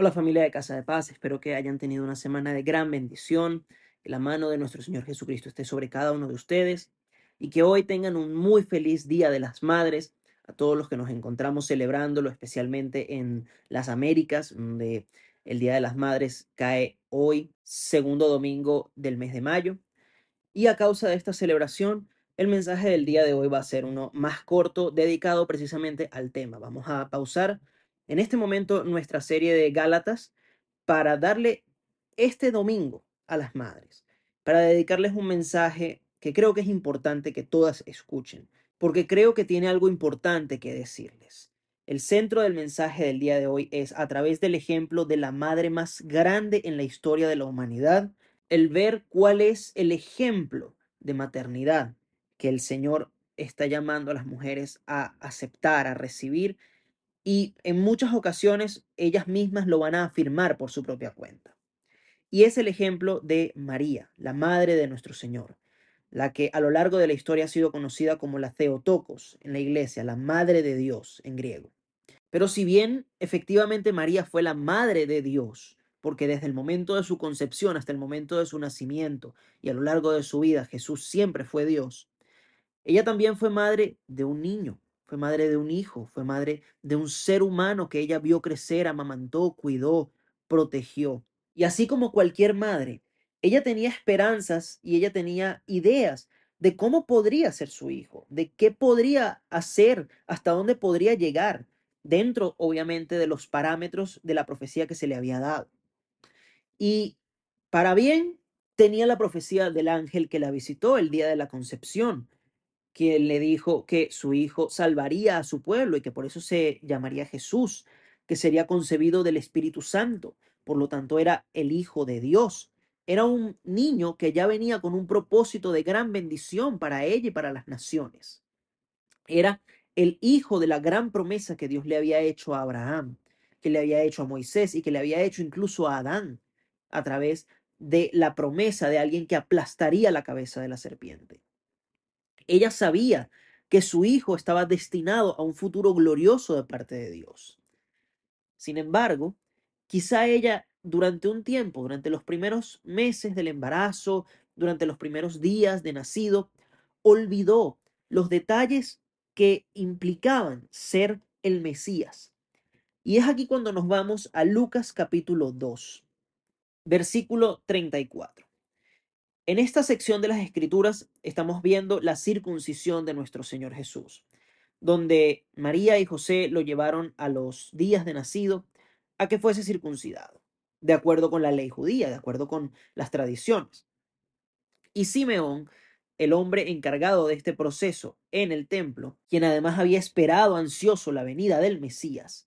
Hola familia de Casa de Paz, espero que hayan tenido una semana de gran bendición, que la mano de nuestro Señor Jesucristo esté sobre cada uno de ustedes y que hoy tengan un muy feliz Día de las Madres a todos los que nos encontramos celebrándolo, especialmente en las Américas, donde el Día de las Madres cae hoy, segundo domingo del mes de mayo. Y a causa de esta celebración, el mensaje del día de hoy va a ser uno más corto, dedicado precisamente al tema. Vamos a pausar en este momento nuestra serie de Gálatas para darle este domingo a las madres, para dedicarles un mensaje que creo que es importante que todas escuchen, porque creo que tiene algo importante que decirles. El centro del mensaje del día de hoy es a través del ejemplo de la madre más grande en la historia de la humanidad, el ver cuál es el ejemplo de maternidad que el Señor está llamando a las mujeres a aceptar, a recibir y en muchas ocasiones ellas mismas lo van a afirmar por su propia cuenta. Y es el ejemplo de María, la madre de nuestro Señor, la que a lo largo de la historia ha sido conocida como la Theotokos en la iglesia, la madre de Dios en griego. Pero si bien efectivamente María fue la madre de Dios, porque desde el momento de su concepción hasta el momento de su nacimiento y a lo largo de su vida Jesús siempre fue Dios, ella también fue madre de un niño, fue madre de un hijo, fue madre de un ser humano que ella vio crecer, amamantó, cuidó, protegió. Y así como cualquier madre, ella tenía esperanzas y ella tenía ideas de cómo podría ser su hijo, de qué podría hacer, hasta dónde podría llegar, dentro obviamente de los parámetros de la profecía que se le había dado. Y para bien tenía la profecía del ángel que la visitó el día de la concepción, quien le dijo que su hijo salvaría a su pueblo y que por eso se llamaría Jesús, que sería concebido del Espíritu Santo. Por lo tanto, era el Hijo de Dios. Era un niño que ya venía con un propósito de gran bendición para ella y para las naciones. Era el hijo de la gran promesa que Dios le había hecho a Abraham, que le había hecho a Moisés y que le había hecho incluso a Adán a través de la promesa de alguien que aplastaría la cabeza de la serpiente. Ella sabía que su hijo estaba destinado a un futuro glorioso de parte de Dios. Sin embargo, quizá ella durante un tiempo, durante los primeros meses del embarazo, durante los primeros días de nacido, olvidó los detalles que implicaban ser el Mesías. Y es aquí cuando nos vamos a Lucas capítulo 2, versículo 34. En esta sección de las Escrituras estamos viendo la circuncisión de nuestro Señor Jesús, donde María y José lo llevaron a los días de nacido a que fuese circuncidado, de acuerdo con la ley judía, de acuerdo con las tradiciones. Y Simeón, el hombre encargado de este proceso en el templo, quien además había esperado ansioso la venida del Mesías,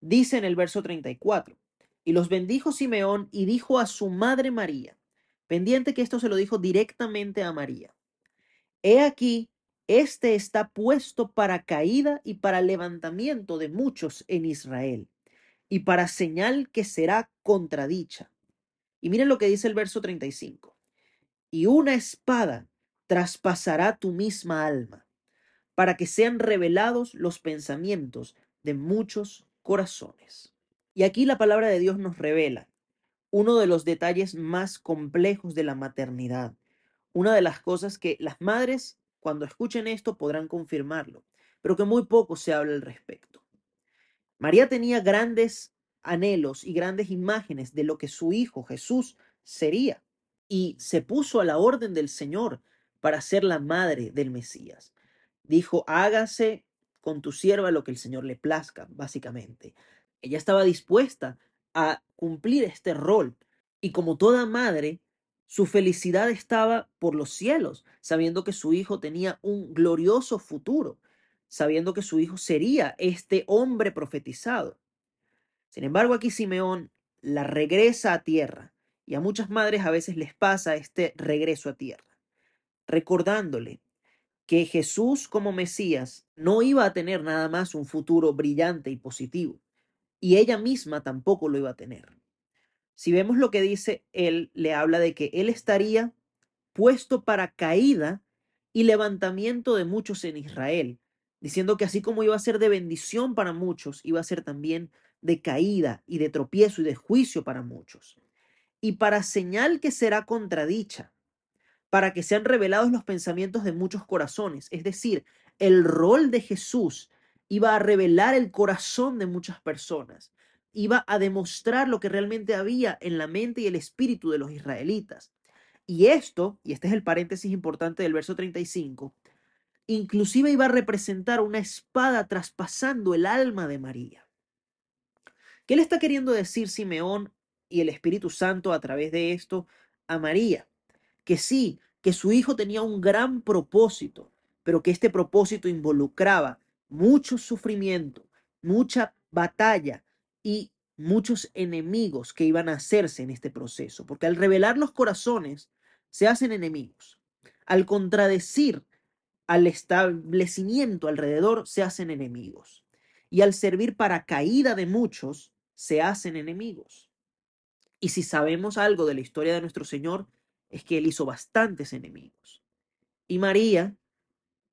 dice en el verso 34, y los bendijo Simeón y dijo a su madre María, pendiente que esto se lo dijo directamente a María. He aquí, este está puesto para caída y para levantamiento de muchos en Israel, y para señal que será contradicha. Y miren lo que dice el verso 35. Y una espada traspasará tu misma alma, para que sean revelados los pensamientos de muchos corazones. Y aquí la palabra de Dios nos revela uno de los detalles más complejos de la maternidad. Una de las cosas que las madres, cuando escuchen esto, podrán confirmarlo, pero que muy poco se habla al respecto. María tenía grandes anhelos y grandes imágenes de lo que su hijo Jesús sería y se puso a la orden del Señor para ser la madre del Mesías. Dijo, hágase con tu sierva lo que el Señor le plazca, básicamente. Ella estaba dispuesta a cumplir este rol. Y como toda madre, su felicidad estaba por los cielos, sabiendo que su hijo tenía un glorioso futuro, sabiendo que su hijo sería este hombre profetizado. Sin embargo, aquí Simeón la regresa a tierra, y a muchas madres a veces les pasa este regreso a tierra, recordándole que Jesús como Mesías no iba a tener nada más un futuro brillante y positivo, y ella misma tampoco lo iba a tener. Si vemos lo que dice él, le habla de que él estaría puesto para caída y levantamiento de muchos en Israel, diciendo que así como iba a ser de bendición para muchos, iba a ser también de caída y de tropiezo y de juicio para muchos. Y para señal que será contradicha, para que sean revelados los pensamientos de muchos corazones. Es decir, el rol de Jesús iba a revelar el corazón de muchas personas, iba a demostrar lo que realmente había en la mente y el espíritu de los israelitas. Y esto, y este es el paréntesis importante del verso 35, inclusive iba a representar una espada traspasando el alma de María. ¿Qué le está queriendo decir Simeón y el Espíritu Santo a través de esto a María? Que sí, que su hijo tenía un gran propósito, pero que este propósito involucraba mucho sufrimiento, mucha batalla y muchos enemigos que iban a hacerse en este proceso, porque al revelar los corazones se hacen enemigos. Al contradecir al establecimiento alrededor se hacen enemigos. Y al servir para caída de muchos, se hacen enemigos. Y si sabemos algo de la historia de nuestro Señor, es que Él hizo bastantes enemigos. Y María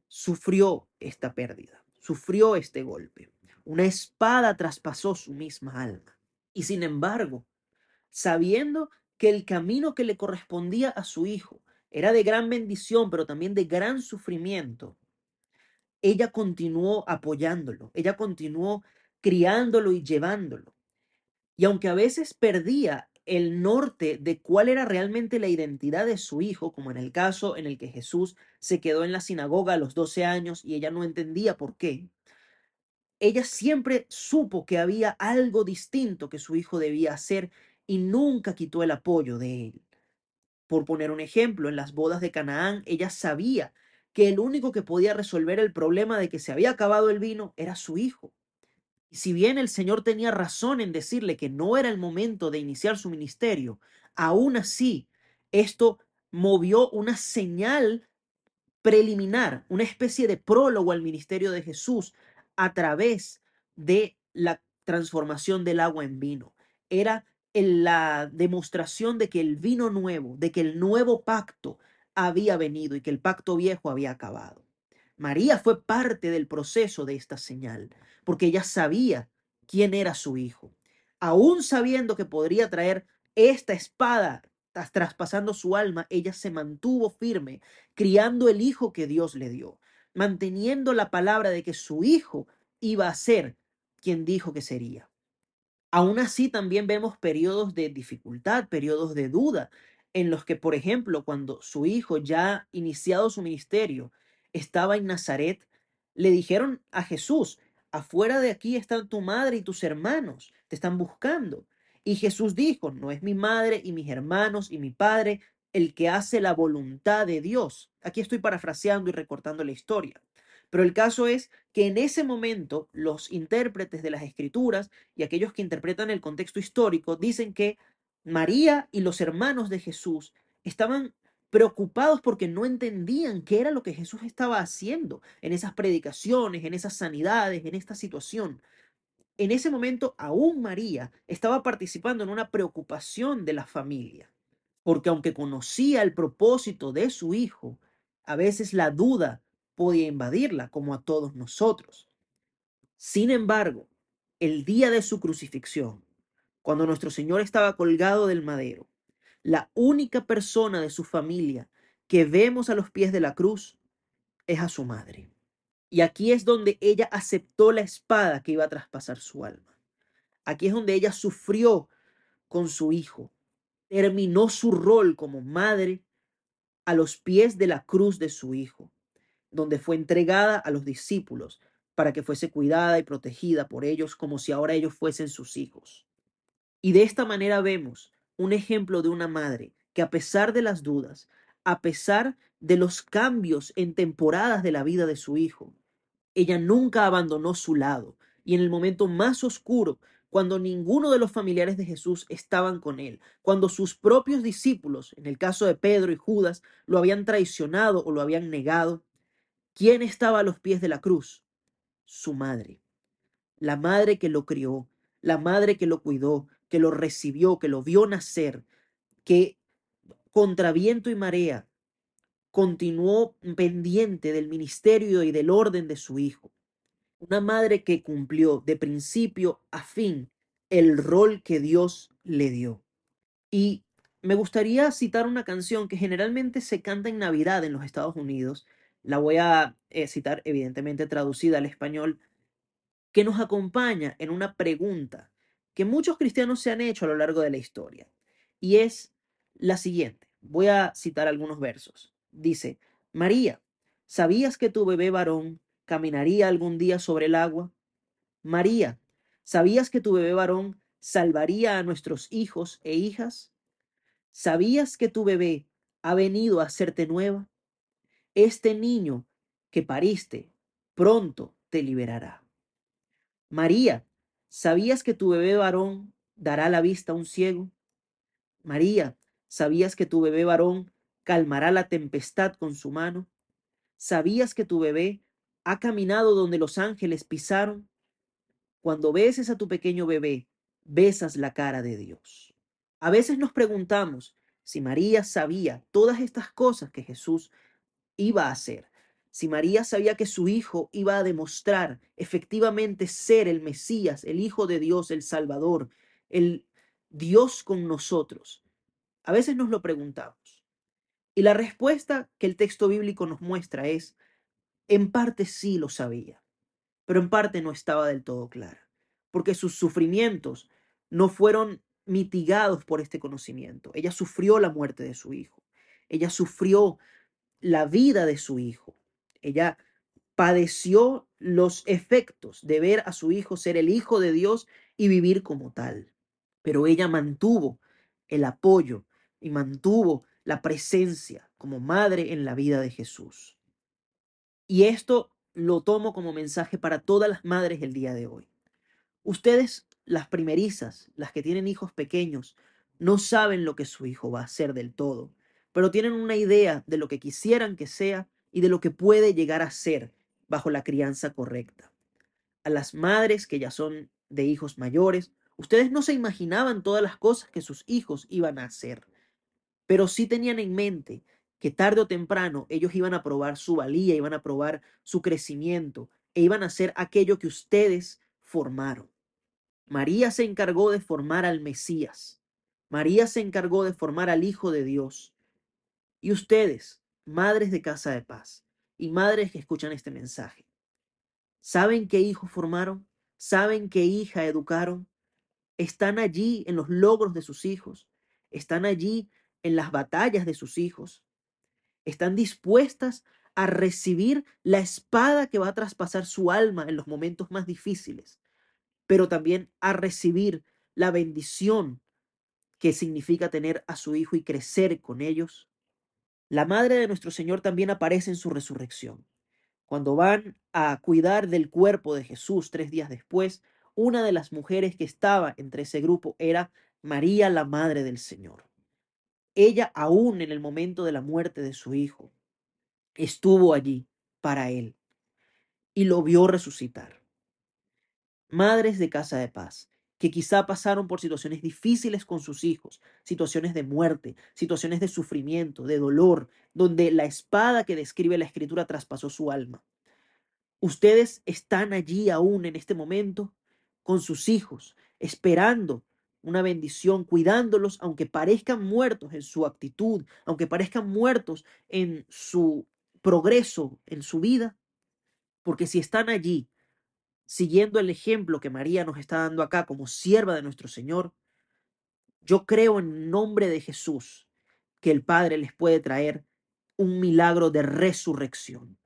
sufrió esta pérdida, sufrió este golpe. Una espada traspasó su misma alma. Y sin embargo, sabiendo que el camino que le correspondía a su hijo era de gran bendición, pero también de gran sufrimiento, ella continuó apoyándolo, ella continuó criándolo y llevándolo. Y aunque a veces perdía el norte de cuál era realmente la identidad de su hijo, como en el caso en el que Jesús se quedó en la sinagoga a los 12 años y ella no entendía por qué, ella siempre supo que había algo distinto que su hijo debía hacer y nunca quitó el apoyo de él. Por poner un ejemplo, en las bodas de Canaán, ella sabía que el único que podía resolver el problema de que se había acabado el vino era su hijo. Y si bien el Señor tenía razón en decirle que no era el momento de iniciar su ministerio, aún así, esto movió una señal preliminar, una especie de prólogo al ministerio de Jesús a través de la transformación del agua en vino. Era en la demostración de que el vino nuevo, de que el nuevo pacto había venido y que el pacto viejo había acabado. María fue parte del proceso de esta señal, porque ella sabía quién era su hijo. Aún sabiendo que podría traer esta espada traspasando su alma, ella se mantuvo firme, criando el hijo que Dios le dio, manteniendo la palabra de que su hijo iba a ser quien dijo que sería. Aún así, también vemos periodos de dificultad, periodos de duda, en los que, por ejemplo, cuando su hijo ya iniciado su ministerio estaba en Nazaret, le dijeron a Jesús, afuera de aquí están tu madre y tus hermanos, te están buscando. Y Jesús dijo, no es mi madre y mis hermanos y mi padre el que hace la voluntad de Dios. Aquí estoy parafraseando y recortando la historia. Pero el caso es que en ese momento los intérpretes de las escrituras y aquellos que interpretan el contexto histórico dicen que María y los hermanos de Jesús estaban preocupados porque no entendían qué era lo que Jesús estaba haciendo en esas predicaciones, en esas sanidades, en esta situación. En ese momento aún María estaba participando en una preocupación de la familia, porque aunque conocía el propósito de su hijo, a veces la duda podía invadirla, como a todos nosotros. Sin embargo, el día de su crucifixión, cuando nuestro Señor estaba colgado del madero, la única persona de su familia que vemos a los pies de la cruz es a su madre. Y aquí es donde ella aceptó la espada que iba a traspasar su alma. Aquí es donde ella sufrió con su hijo. Terminó su rol como madre a los pies de la cruz de su hijo donde fue entregada a los discípulos para que fuese cuidada y protegida por ellos como si ahora ellos fuesen sus hijos. Y de esta manera vemos un ejemplo de una madre que a pesar de las dudas, a pesar de los cambios en temporadas de la vida de su hijo, ella nunca abandonó su lado y en el momento más oscuro, cuando ninguno de los familiares de Jesús estaban con él, cuando sus propios discípulos, en el caso de Pedro y Judas, lo habían traicionado o lo habían negado, ¿Quién estaba a los pies de la cruz? Su madre. La madre que lo crió, la madre que lo cuidó, que lo recibió, que lo vio nacer, que contra viento y marea continuó pendiente del ministerio y del orden de su hijo. Una madre que cumplió de principio a fin el rol que Dios le dio. Y me gustaría citar una canción que generalmente se canta en Navidad en los Estados Unidos. La voy a eh, citar evidentemente traducida al español, que nos acompaña en una pregunta que muchos cristianos se han hecho a lo largo de la historia. Y es la siguiente. Voy a citar algunos versos. Dice, María, ¿sabías que tu bebé varón caminaría algún día sobre el agua? María, ¿sabías que tu bebé varón salvaría a nuestros hijos e hijas? ¿Sabías que tu bebé ha venido a hacerte nueva? Este niño que pariste pronto te liberará. María, ¿sabías que tu bebé varón dará la vista a un ciego? María, ¿sabías que tu bebé varón calmará la tempestad con su mano? ¿Sabías que tu bebé ha caminado donde los ángeles pisaron? Cuando beses a tu pequeño bebé, besas la cara de Dios. A veces nos preguntamos si María sabía todas estas cosas que Jesús iba a hacer, si María sabía que su hijo iba a demostrar efectivamente ser el Mesías, el Hijo de Dios, el Salvador, el Dios con nosotros. A veces nos lo preguntamos. Y la respuesta que el texto bíblico nos muestra es, en parte sí lo sabía, pero en parte no estaba del todo clara, porque sus sufrimientos no fueron mitigados por este conocimiento. Ella sufrió la muerte de su hijo, ella sufrió la vida de su hijo, ella padeció los efectos de ver a su hijo ser el hijo de Dios y vivir como tal, pero ella mantuvo el apoyo y mantuvo la presencia como madre en la vida de Jesús. Y esto lo tomo como mensaje para todas las madres el día de hoy. Ustedes, las primerizas, las que tienen hijos pequeños, no saben lo que su hijo va a hacer del todo, pero tienen una idea de lo que quisieran que sea y de lo que puede llegar a ser bajo la crianza correcta. A las madres que ya son de hijos mayores, ustedes no se imaginaban todas las cosas que sus hijos iban a hacer, pero sí tenían en mente que tarde o temprano ellos iban a probar su valía, iban a probar su crecimiento e iban a hacer aquello que ustedes formaron. María se encargó de formar al Mesías. María se encargó de formar al Hijo de Dios. Y ustedes, madres de casa de paz y madres que escuchan este mensaje, ¿saben qué hijo formaron? ¿Saben qué hija educaron? Están allí en los logros de sus hijos. Están allí en las batallas de sus hijos. Están dispuestas a recibir la espada que va a traspasar su alma en los momentos más difíciles, pero también a recibir la bendición que significa tener a su hijo y crecer con ellos. La madre de nuestro Señor también aparece en su resurrección. Cuando van a cuidar del cuerpo de Jesús tres días después, una de las mujeres que estaba entre ese grupo era María, la madre del Señor. Ella, aún en el momento de la muerte de su hijo, estuvo allí para él y lo vio resucitar. Madres de casa de paz, que quizá pasaron por situaciones difíciles con sus hijos, situaciones de muerte, situaciones de sufrimiento, de dolor, donde la espada que describe la escritura traspasó su alma. Ustedes están allí aún en este momento con sus hijos, esperando una bendición, cuidándolos, aunque parezcan muertos en su actitud, aunque parezcan muertos en su progreso, en su vida, porque si están allí siguiendo el ejemplo que María nos está dando acá como sierva de nuestro Señor, yo creo en nombre de Jesús que el Padre les puede traer un milagro de resurrección,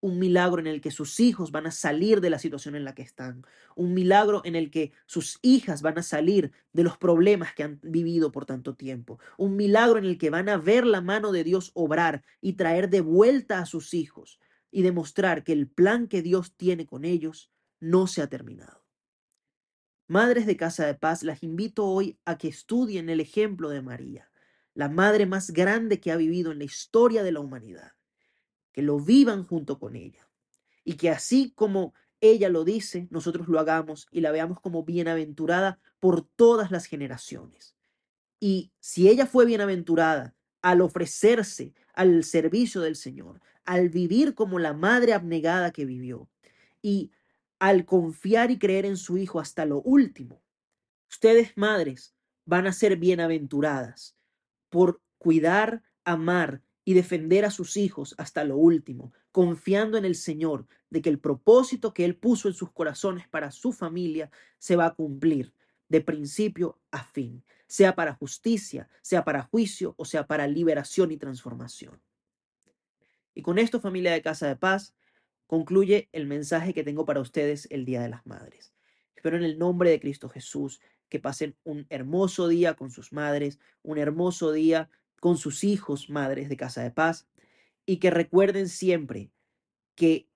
un milagro en el que sus hijos van a salir de la situación en la que están, un milagro en el que sus hijas van a salir de los problemas que han vivido por tanto tiempo, un milagro en el que van a ver la mano de Dios obrar y traer de vuelta a sus hijos y demostrar que el plan que Dios tiene con ellos no se ha terminado. Madres de Casa de Paz, las invito hoy a que estudien el ejemplo de María, la madre más grande que ha vivido en la historia de la humanidad, que lo vivan junto con ella y que así como ella lo dice, nosotros lo hagamos y la veamos como bienaventurada por todas las generaciones. Y si ella fue bienaventurada al ofrecerse al servicio del Señor, al vivir como la madre abnegada que vivió y al confiar y creer en su Hijo hasta lo último, Ustedes, madres, van a ser bienaventuradas por cuidar, amar y defender a sus hijos hasta lo último, confiando en el Señor de que el propósito que Él puso en sus corazones para su familia se va a cumplir de principio a fin, sea para justicia, sea para juicio o sea para liberación y transformación. Y con esto, familia de Casa de Paz, concluye el mensaje que tengo para ustedes el Día de las Madres. Espero en el nombre de Cristo Jesús que pasen un hermoso día con sus madres, un hermoso día con sus hijos, madres de Casa de Paz, y que recuerden siempre que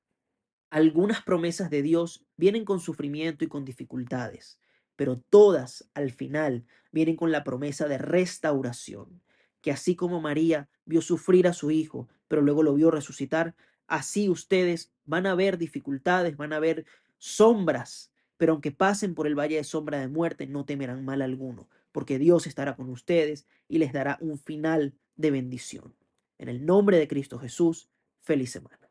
algunas promesas de Dios vienen con sufrimiento y con dificultades, pero todas al final vienen con la promesa de restauración, que así como María vio sufrir a su hijo, pero luego lo vio resucitar, así ustedes van a ver dificultades, van a ver sombras, pero aunque pasen por el valle de sombra de muerte, no temerán mal alguno, porque Dios estará con ustedes y les dará un final de bendición. En el nombre de Cristo Jesús, feliz semana.